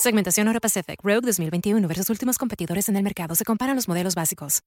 Segmentación Euro Pacific Rogue 2021 versus últimos competidores en el mercado. Se comparan los modelos básicos.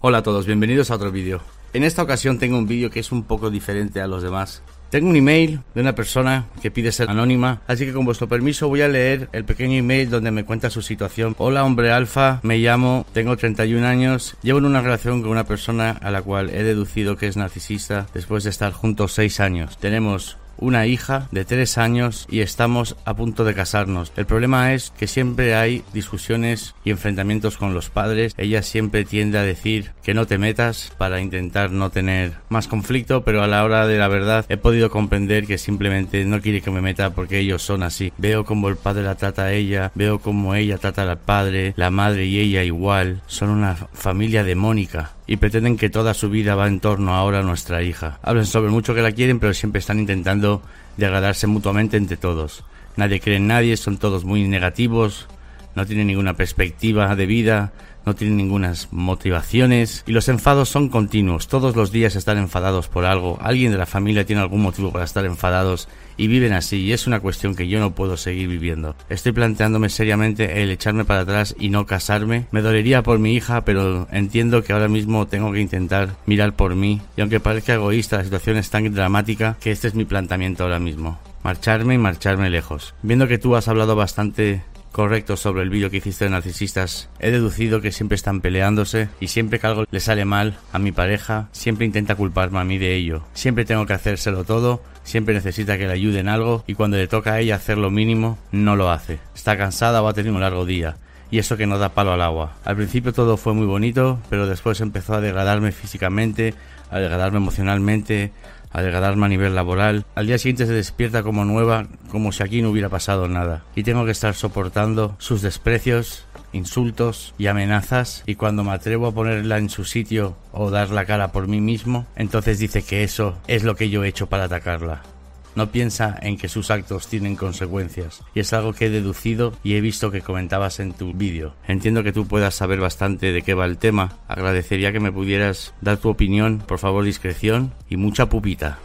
Hola a todos, bienvenidos a otro vídeo. En esta ocasión tengo un vídeo que es un poco diferente a los demás. Tengo un email de una persona que pide ser anónima, así que con vuestro permiso voy a leer el pequeño email donde me cuenta su situación. Hola hombre alfa, me llamo, tengo 31 años, llevo en una relación con una persona a la cual he deducido que es narcisista después de estar juntos 6 años. Tenemos una hija de tres años y estamos a punto de casarnos. El problema es que siempre hay discusiones y enfrentamientos con los padres. Ella siempre tiende a decir que no te metas para intentar no tener más conflicto, pero a la hora de la verdad he podido comprender que simplemente no quiere que me meta porque ellos son así. Veo como el padre la trata a ella, veo como ella trata al padre, la madre y ella igual. Son una familia demónica y pretenden que toda su vida va en torno ahora a nuestra hija. Hablan sobre mucho que la quieren, pero siempre están intentando degradarse mutuamente entre todos. Nadie cree en nadie, son todos muy negativos, no tienen ninguna perspectiva de vida, no tienen ninguna motivaciones y los enfados son continuos. Todos los días están enfadados por algo. Alguien de la familia tiene algún motivo para estar enfadados y viven así y es una cuestión que yo no puedo seguir viviendo. Estoy planteándome seriamente el echarme para atrás y no casarme. Me dolería por mi hija, pero entiendo que ahora mismo tengo que intentar mirar por mí y aunque parezca egoísta, la situación es tan dramática que este es mi planteamiento ahora mismo. Marcharme y marcharme lejos. Viendo que tú has hablado bastante correcto sobre el vídeo que hiciste de narcisistas, he deducido que siempre están peleándose y siempre que algo le sale mal a mi pareja, siempre intenta culparme a mí de ello. Siempre tengo que hacérselo todo, siempre necesita que le ayude en algo y cuando le toca a ella hacer lo mínimo, no lo hace. Está cansada o ha tenido un largo día y eso que no da palo al agua. Al principio todo fue muy bonito, pero después empezó a degradarme físicamente, a degradarme emocionalmente, a degradarme a nivel laboral. Al día siguiente se despierta como nueva, como si aquí no hubiera pasado nada. Y tengo que estar soportando sus desprecios, insultos y amenazas. Y cuando me atrevo a ponerla en su sitio o dar la cara por mí mismo, entonces dice que eso es lo que yo he hecho para atacarla. No piensa en que sus actos tienen consecuencias. Y es algo que he deducido y he visto que comentabas en tu vídeo. Entiendo que tú puedas saber bastante de qué va el tema. Agradecería que me pudieras dar tu opinión, por favor discreción y mucha pupita.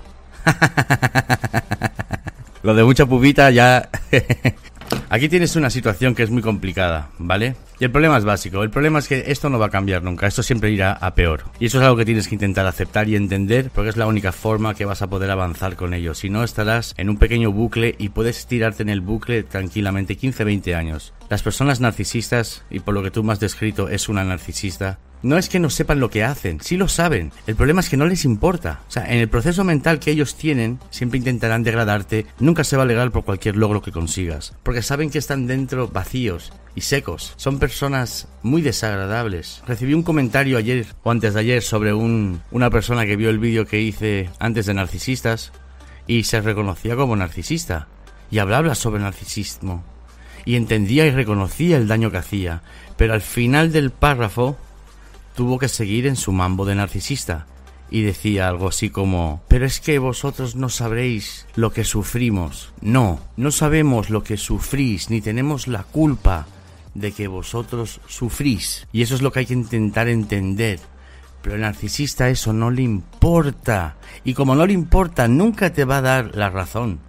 Lo de mucha pubita ya... Aquí tienes una situación que es muy complicada, ¿vale? Y el problema es básico. El problema es que esto no va a cambiar nunca. Esto siempre irá a peor. Y eso es algo que tienes que intentar aceptar y entender porque es la única forma que vas a poder avanzar con ello. Si no, estarás en un pequeño bucle y puedes tirarte en el bucle tranquilamente 15-20 años. Las personas narcisistas, y por lo que tú me has descrito es una narcisista, no es que no sepan lo que hacen, sí lo saben. El problema es que no les importa. O sea, en el proceso mental que ellos tienen, siempre intentarán degradarte, nunca se va a alegrar por cualquier logro que consigas. Porque saben que están dentro vacíos y secos. Son personas muy desagradables. Recibí un comentario ayer o antes de ayer sobre un, una persona que vio el vídeo que hice antes de narcisistas y se reconocía como narcisista. Y hablaba sobre narcisismo. Y entendía y reconocía el daño que hacía. Pero al final del párrafo tuvo que seguir en su mambo de narcisista y decía algo así como, pero es que vosotros no sabréis lo que sufrimos. No, no sabemos lo que sufrís, ni tenemos la culpa de que vosotros sufrís. Y eso es lo que hay que intentar entender. Pero al narcisista eso no le importa. Y como no le importa, nunca te va a dar la razón.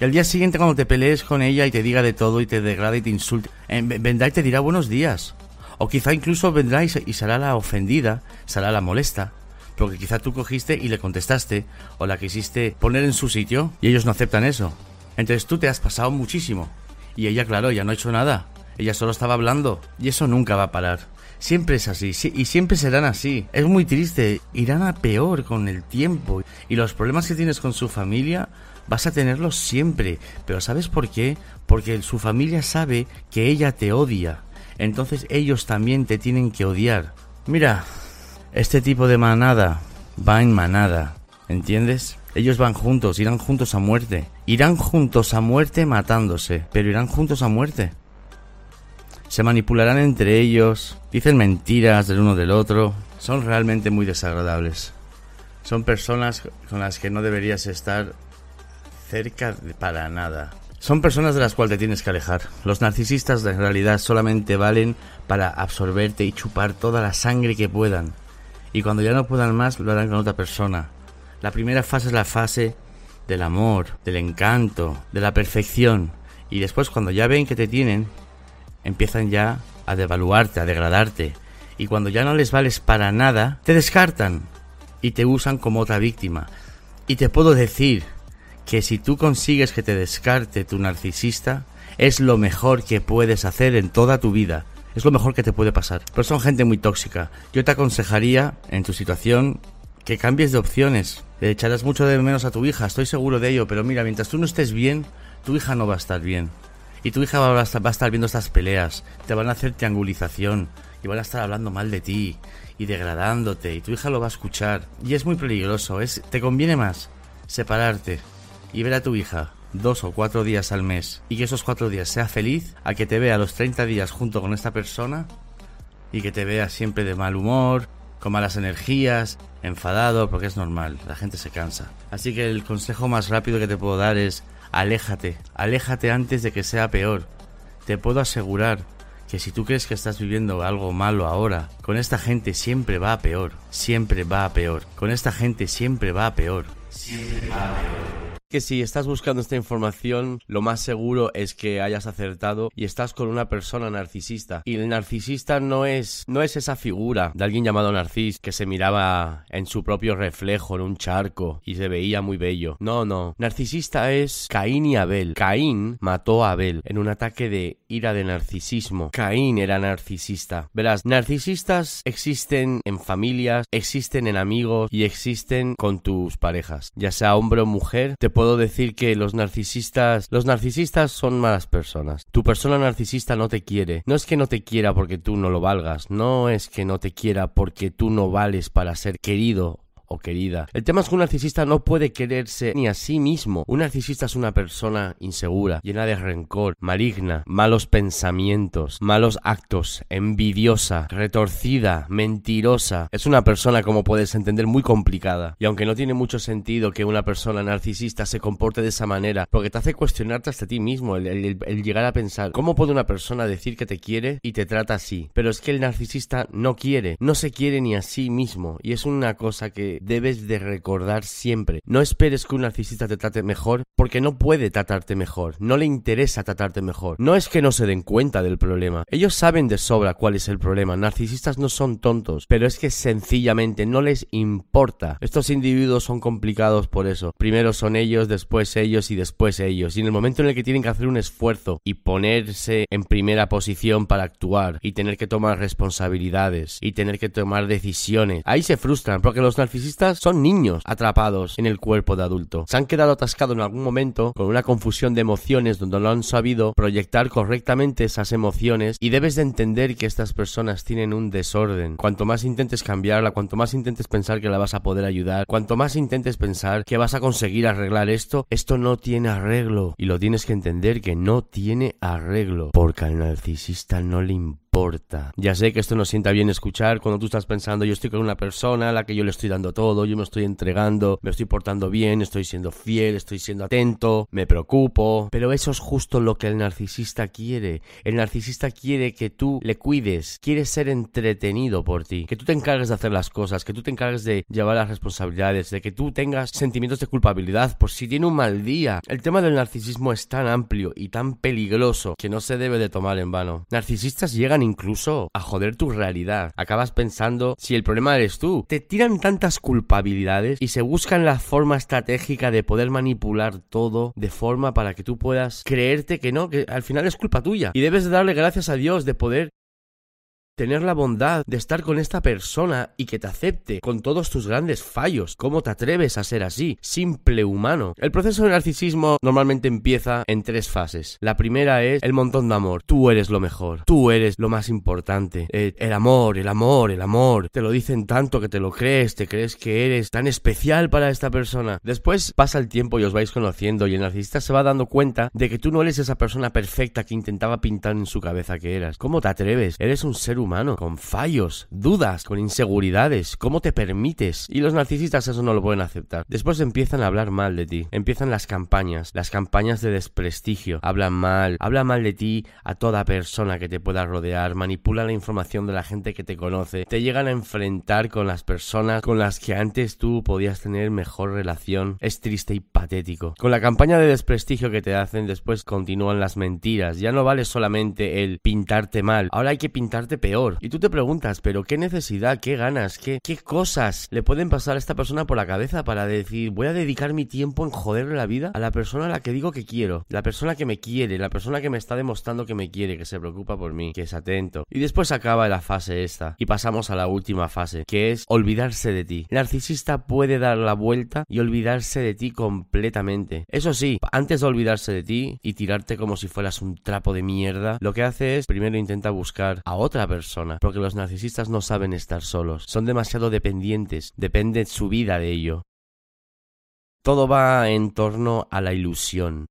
El día siguiente cuando te pelees con ella y te diga de todo y te degrade y te insulte, eh, vendrá y te dirá buenos días. O quizá incluso vendrá y, será la ofendida, será la molesta, porque quizá tú cogiste y le contestaste o la quisiste poner en su sitio y ellos no aceptan eso. Entonces tú te has pasado muchísimo. Y ella, claro, ya no ha hecho nada. Ella solo estaba hablando. Y eso nunca va a parar. Siempre es así, y siempre serán así. Es muy triste, irán a peor con el tiempo. Y los problemas que tienes con su familia vas a tenerlos siempre. Pero ¿sabes por qué? Porque su familia sabe que ella te odia entonces ellos también te tienen que odiar. Mira, este tipo de manada va en manada, ¿entiendes? Ellos van juntos, irán juntos a muerte. Irán juntos a muerte matándose, pero irán juntos a muerte. Se manipularán entre ellos, dicen mentiras del uno del otro. Son realmente muy desagradables. Son personas con las que no deberías estar cerca para nada. Son personas de las cuales te tienes que alejar. Los narcisistas en realidad solamente valen para absorberte y chupar toda la sangre que puedan. Y cuando ya no puedan más, lo harán con otra persona. La primera fase es la fase del amor, del encanto, de la perfección. Y después cuando ya ven que te tienen, empiezan ya a devaluarte, a degradarte. Y cuando ya no les vales para nada, te descartan y te usan como otra víctima. Y te puedo decir que si tú consigues que te descarte tu narcisista, es lo mejor que puedes hacer en toda tu vida. Es lo mejor que te puede pasar. Pero son gente muy tóxica. Yo te aconsejaría, en tu situación, que cambies de opciones. Le echarás mucho de menos a tu hija, estoy seguro de ello, pero mira, mientras tú no estés bien, tu hija no va a estar bien. Y tu hija va a estar, va a estar viendo estas peleas, te van a hacer triangulización, y van a estar hablando mal de ti, y degradándote, y tu hija lo va a escuchar. Y es muy peligroso, es, te conviene más separarte, y ver a tu hija dos o cuatro días al mes y que esos cuatro días sea feliz a que te vea los 30 días junto con esta persona y que te vea siempre de mal humor, con malas energías, enfadado, porque es normal, la gente se cansa. Así que el consejo más rápido que te puedo dar es aléjate, aléjate antes de que sea peor. Te puedo asegurar que si tú crees que estás viviendo algo malo ahora, con esta gente siempre va a peor, siempre va a peor, con esta gente siempre va a peor, siempre va a peor que si estás buscando esta información, lo más seguro es que hayas acertado y estás con una persona narcisista. Y el narcisista no es, no es esa figura de alguien llamado Narcis que se miraba en su propio reflejo en un charco y se veía muy bello. No, no. Narcisista es Caín y Abel. Caín mató a Abel en un ataque de ira de narcisismo. Caín era narcisista. Verás, narcisistas existen en familias, existen en amigos y existen con tus parejas. Ya sea hombre o mujer, te puedo decir que los narcisistas, los narcisistas son malas personas. Tu persona narcisista no te quiere. No es que no te quiera porque tú no lo valgas, no es que no te quiera porque tú no vales para ser querido o querida. El tema es que un narcisista no puede quererse ni a sí mismo. Un narcisista es una persona insegura, llena de rencor, maligna, malos pensamientos, malos actos, envidiosa, retorcida, mentirosa. Es una persona, como puedes entender, muy complicada. Y aunque no tiene mucho sentido que una persona narcisista se comporte de esa manera, porque te hace cuestionarte hasta ti mismo, el, llegar a pensar, ¿cómo puede una persona decir que te quiere y te trata así? Pero es que el narcisista no quiere, no se quiere ni a sí mismo. Y es una cosa que debes de recordar siempre. No esperes que un narcisista te trate mejor porque no puede tratarte mejor. No le interesa tratarte mejor. No es que no se den cuenta del problema. Ellos saben de sobra cuál es el problema. Narcisistas no son tontos, pero es que sencillamente no les importa. Estos individuos son complicados por eso. Primero son ellos, después ellos y después ellos. Y en el momento en el que tienen que hacer un esfuerzo y ponerse en primera posición para actuar y tener que tomar responsabilidades y tener que tomar decisiones, ahí se frustran porque los narcisistas son niños atrapados en el cuerpo de adulto. Se han quedado atascados en algún momento con una confusión de emociones donde no han sabido proyectar correctamente esas emociones y debes de entender que estas personas tienen un desorden. Cuanto más intentes cambiarla, cuanto más intentes pensar que la vas a poder ayudar, cuanto más intentes pensar que vas a conseguir arreglar esto, esto no tiene arreglo y lo tienes que entender que no tiene arreglo porque al narcisista no le importa ya sé que esto no sienta bien escuchar cuando tú estás pensando yo estoy con una persona a la que yo le estoy dando todo, yo me estoy entregando, me estoy portando bien, estoy siendo fiel, estoy siendo atento, me preocupo, pero eso es justo lo que el narcisista quiere. El narcisista quiere que tú le cuides, quiere ser entretenido por ti, que tú te encargues de hacer las cosas, que tú te encargues de llevar las responsabilidades, de que tú tengas sentimientos de culpabilidad por si tiene un mal día. El tema del narcisismo es tan amplio y tan peligroso que no se debe de tomar en vano. Narcisistas llegan incluso a joder tu realidad. Acabas pensando si el problema eres tú. Te tiran tantas culpabilidades y se buscan la forma estratégica de poder manipular todo de forma para que tú puedas creerte que no, que al final es culpa tuya. Y debes de darle gracias a Dios de poder tener la bondad de estar con esta persona y que te acepte con todos tus grandes fallos. ¿Cómo te atreves a ser así? Simple humano. El proceso de narcisismo normalmente empieza en tres fases. La primera es el montón de amor. Tú eres lo mejor. Tú eres lo más importante. Eh, el amor, el amor, el amor. Te lo dicen tanto que te lo crees, te crees que eres tan especial para esta persona. Después pasa el tiempo y os vais conociendo y el narcisista se va dando cuenta de que tú no eres esa persona perfecta que intentaba pintar en su cabeza que eras. ¿Cómo te atreves? Eres un ser humano con fallos, dudas, con inseguridades. ¿Cómo te permites? Y los narcisistas eso no lo pueden aceptar. Después empiezan a hablar mal de ti. Empiezan las campañas, las campañas de desprestigio. Hablan mal, hablan mal de ti a toda persona que te pueda rodear, manipulan la información de la gente que te conoce, te llegan a enfrentar con las personas con las que antes tú podías tener mejor relación. Es triste y patético. Con la campaña de desprestigio que te hacen, después continúan las mentiras. Ya no vale solamente el pintarte mal, ahora hay que pintarte peor y tú te preguntas, pero qué necesidad, qué ganas, qué, qué cosas le pueden pasar a esta persona por la cabeza para decir, voy a dedicar mi tiempo en joderle la vida a la persona a la que digo que quiero, la persona que me quiere, la persona que me está demostrando que me quiere, que se preocupa por mí, que es atento. Y después acaba la fase esta y pasamos a la última fase, que es olvidarse de ti. El narcisista puede dar la vuelta y olvidarse de ti completamente. Eso sí, antes de olvidarse de ti y tirarte como si fueras un trapo de mierda, lo que hace es primero intenta buscar a otra persona porque los narcisistas no saben estar solos, son demasiado dependientes, depende su vida de ello. Todo va en torno a la ilusión.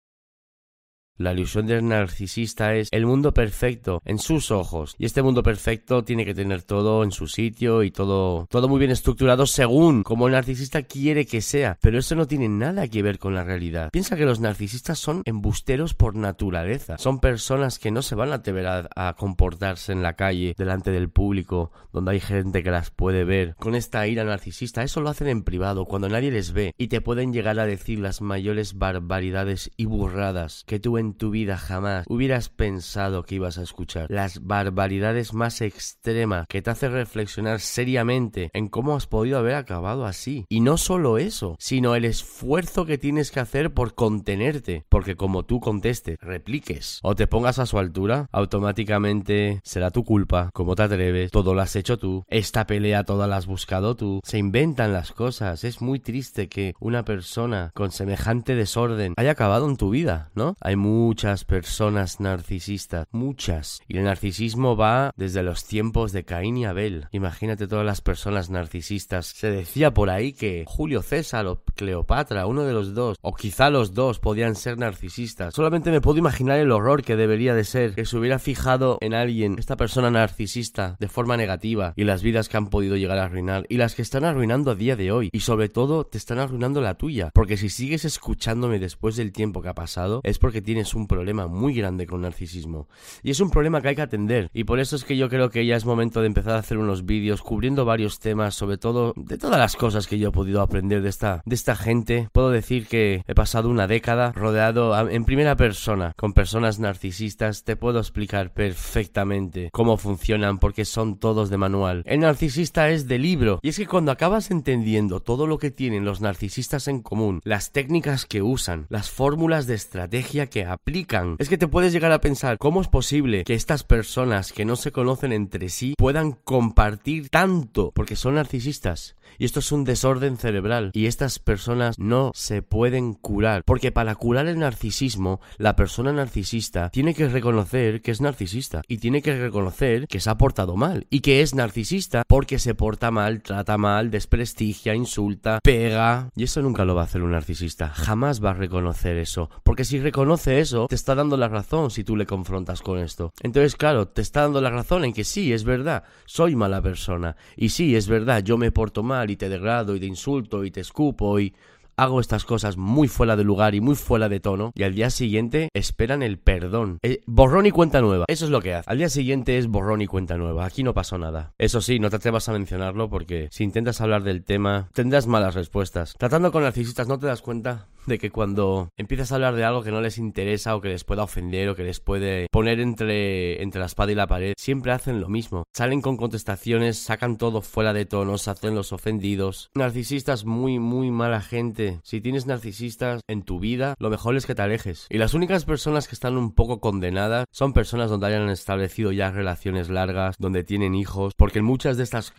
La ilusión del narcisista es el mundo perfecto en sus ojos. Y este mundo perfecto tiene que tener todo en su sitio y todo, todo muy bien estructurado según como el narcisista quiere que sea. Pero eso no tiene nada que ver con la realidad. Piensa que los narcisistas son embusteros por naturaleza. Son personas que no se van a atrever a, a comportarse en la calle, delante del público, donde hay gente que las puede ver. Con esta ira narcisista, eso lo hacen en privado, cuando nadie les ve. Y te pueden llegar a decir las mayores barbaridades y burradas que tú en en tu vida jamás hubieras pensado que ibas a escuchar. Las barbaridades más extremas que te hacen reflexionar seriamente en cómo has podido haber acabado así. Y no solo eso, sino el esfuerzo que tienes que hacer por contenerte. Porque como tú contestes, repliques o te pongas a su altura, automáticamente será tu culpa. Como te atreves? Todo lo has hecho tú. Esta pelea toda la has buscado tú. Se inventan las cosas. Es muy triste que una persona con semejante desorden haya acabado en tu vida, ¿no? Hay muchas personas narcisistas, muchas. Y el narcisismo va desde los tiempos de Caín y Abel. Imagínate todas las personas narcisistas. Se decía por ahí que Julio César o Cleopatra, uno de los dos, o quizá los dos, podían ser narcisistas. Solamente me puedo imaginar el horror que debería de ser que se hubiera fijado en alguien, esta persona narcisista, de forma negativa, y las vidas que han podido llegar a arruinar, y las que están arruinando a día de hoy, y sobre todo te están arruinando la tuya, porque si sigues escuchándome después del tiempo que ha pasado, es porque tienes un problema muy grande con narcisismo. Y es un problema que hay que atender. Y por eso es que yo creo que ya es momento de empezar a hacer unos vídeos cubriendo varios temas, sobre todo de todas las cosas que yo he podido aprender de esta, de esta gente. Puedo decir que he pasado una década rodeado en primera persona con personas narcisistas. Te puedo explicar perfectamente cómo funcionan porque son todos de manual. El narcisista es de libro. Y es que cuando acabas entendiendo todo lo que tienen los narcisistas en común, las técnicas que usan, las fórmulas de estrategia que aplican, es que te puedes llegar a pensar cómo es posible que estas personas que no se conocen entre sí puedan compartir tanto porque son narcisistas. Y esto es un desorden cerebral. Y estas personas no se pueden curar. Porque para curar el narcisismo, la persona narcisista tiene que reconocer que es narcisista. Y tiene que reconocer que se ha portado mal. Y que es narcisista porque se porta mal, trata mal, desprestigia, insulta, pega. Y eso nunca lo va a hacer un narcisista. Jamás va a reconocer eso. Porque si reconoce eso, te está dando la razón si tú le confrontas con esto. Entonces, claro, te está dando la razón en que sí, es verdad, soy mala persona. Y sí, es verdad, yo me porto mal y te degrado y te insulto y te escupo y hago estas cosas muy fuera de lugar y muy fuera de tono y al día siguiente esperan el perdón. Eh, borrón y cuenta nueva. Eso es lo que hace. Al día siguiente es borrón y cuenta nueva. Aquí no pasó nada. Eso sí, no te atrevas a mencionarlo porque si intentas hablar del tema tendrás malas respuestas. Tratando con narcisistas no te das cuenta de que cuando empiezas a hablar de algo que no les interesa o que les pueda ofender o que les puede poner entre, entre la espada y la pared, siempre hacen lo mismo. Salen con contestaciones, sacan todo fuera de tono, se hacen los ofendidos. Narcisistas muy, muy mala gente. Si tienes narcisistas en tu vida, lo mejor es que te alejes. Y las únicas personas que están un poco condenadas son personas donde hayan establecido ya relaciones largas, donde tienen hijos, porque muchas de estas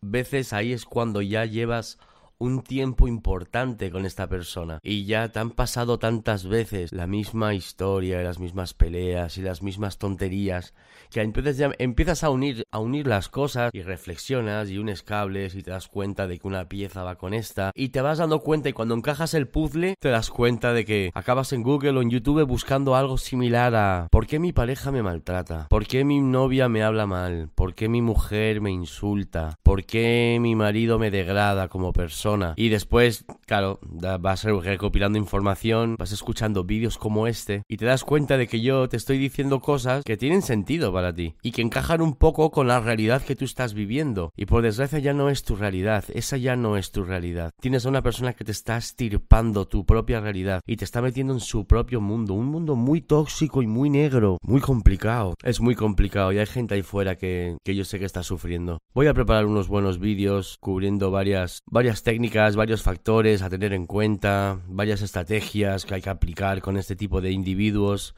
veces ahí es cuando ya llevas un tiempo importante con esta persona y ya te han pasado tantas veces la misma historia y las mismas peleas y las mismas tonterías que empiezas, ya, empiezas a unir a unir las cosas y reflexionas y unes cables y te das cuenta de que una pieza va con esta y te vas dando cuenta y cuando encajas el puzzle te das cuenta de que acabas en Google o en YouTube buscando algo similar a ¿por qué mi pareja me maltrata? ¿Por qué mi novia me habla mal? ¿Por qué mi mujer me insulta? ¿Por qué mi marido me degrada como persona? Y después, claro, vas recopilando información, vas escuchando vídeos como este y te das cuenta de que yo te estoy diciendo cosas que tienen sentido para ti y que encajan un poco con la realidad que tú estás viviendo. Y por desgracia ya no es tu realidad, esa ya no es tu realidad. Tienes a una persona que te está estirpando tu propia realidad y te está metiendo en su propio mundo, un mundo muy tóxico y muy negro, muy complicado. Es muy complicado y hay gente ahí fuera que, que yo sé que está sufriendo. Voy a preparar unos buenos vídeos cubriendo varias, varias técnicas técnicas, varios factores a tener en cuenta, varias estrategias que hay que aplicar con este tipo de individuos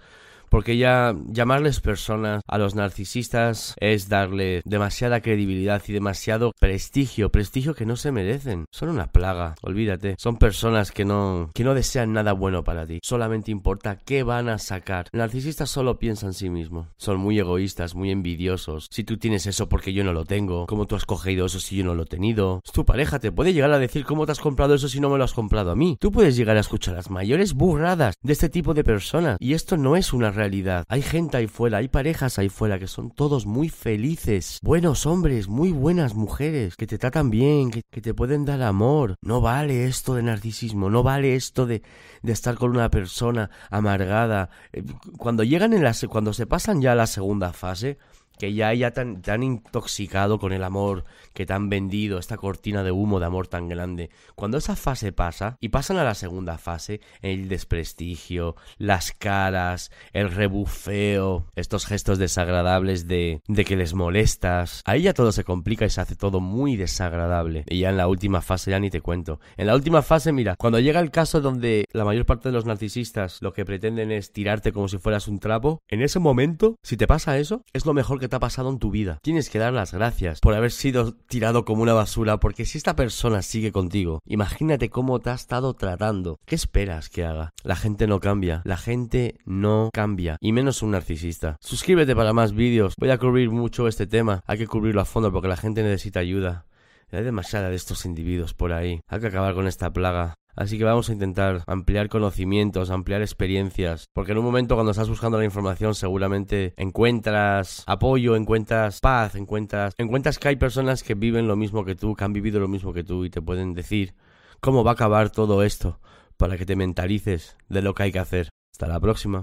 porque ya llamarles personas a los narcisistas es darle demasiada credibilidad y demasiado prestigio, prestigio que no se merecen. Son una plaga, olvídate. Son personas que no que no desean nada bueno para ti. Solamente importa qué van a sacar. narcisistas solo piensan en sí mismo. Son muy egoístas, muy envidiosos. Si tú tienes eso porque yo no lo tengo, ¿cómo tú has cogido eso si yo no lo he tenido? Tu pareja te puede llegar a decir cómo te has comprado eso si no me lo has comprado a mí. Tú puedes llegar a escuchar las mayores burradas de este tipo de personas y esto no es una realidad. Hay gente ahí fuera, hay parejas ahí fuera que son todos muy felices, buenos hombres, muy buenas mujeres, que te tratan bien, que, te pueden dar amor. No vale esto de narcisismo, no vale esto de, estar con una persona amargada. Eh, cuando llegan en la, cuando se pasan ya a la segunda fase, que ya ella tan, tan intoxicado con el amor que te han vendido, esta cortina de humo de amor tan grande. Cuando esa fase pasa y pasan a la segunda fase, el desprestigio, las caras, el rebufeo, estos gestos desagradables de, de que les molestas, ahí ya todo se complica y se hace todo muy desagradable. Y ya en la última fase ya ni te cuento. En la última fase, mira, cuando llega el caso donde la mayor parte de los narcisistas lo que pretenden es tirarte como si fueras un trapo, en ese momento, si te pasa eso, es lo mejor que te ha pasado en tu vida. Tienes que dar las gracias por haber sido tirado como una basura, porque si esta persona sigue contigo, imagínate cómo te ha estado tratando. ¿Qué esperas que haga? La gente no cambia, la gente no cambia, y menos un narcisista. Suscríbete para más vídeos, voy a cubrir mucho este tema, hay que cubrirlo a fondo porque la gente necesita ayuda. Hay demasiada de estos individuos por ahí. Hay que acabar con esta plaga. Así que vamos a intentar ampliar conocimientos, ampliar experiencias, porque en un momento cuando estás buscando la información seguramente encuentras apoyo, encuentras paz, encuentras, encuentras que hay personas que viven lo mismo que tú, que han vivido lo mismo que tú y te pueden decir cómo va a acabar todo esto para que te mentalices de lo que hay que hacer. Hasta la próxima.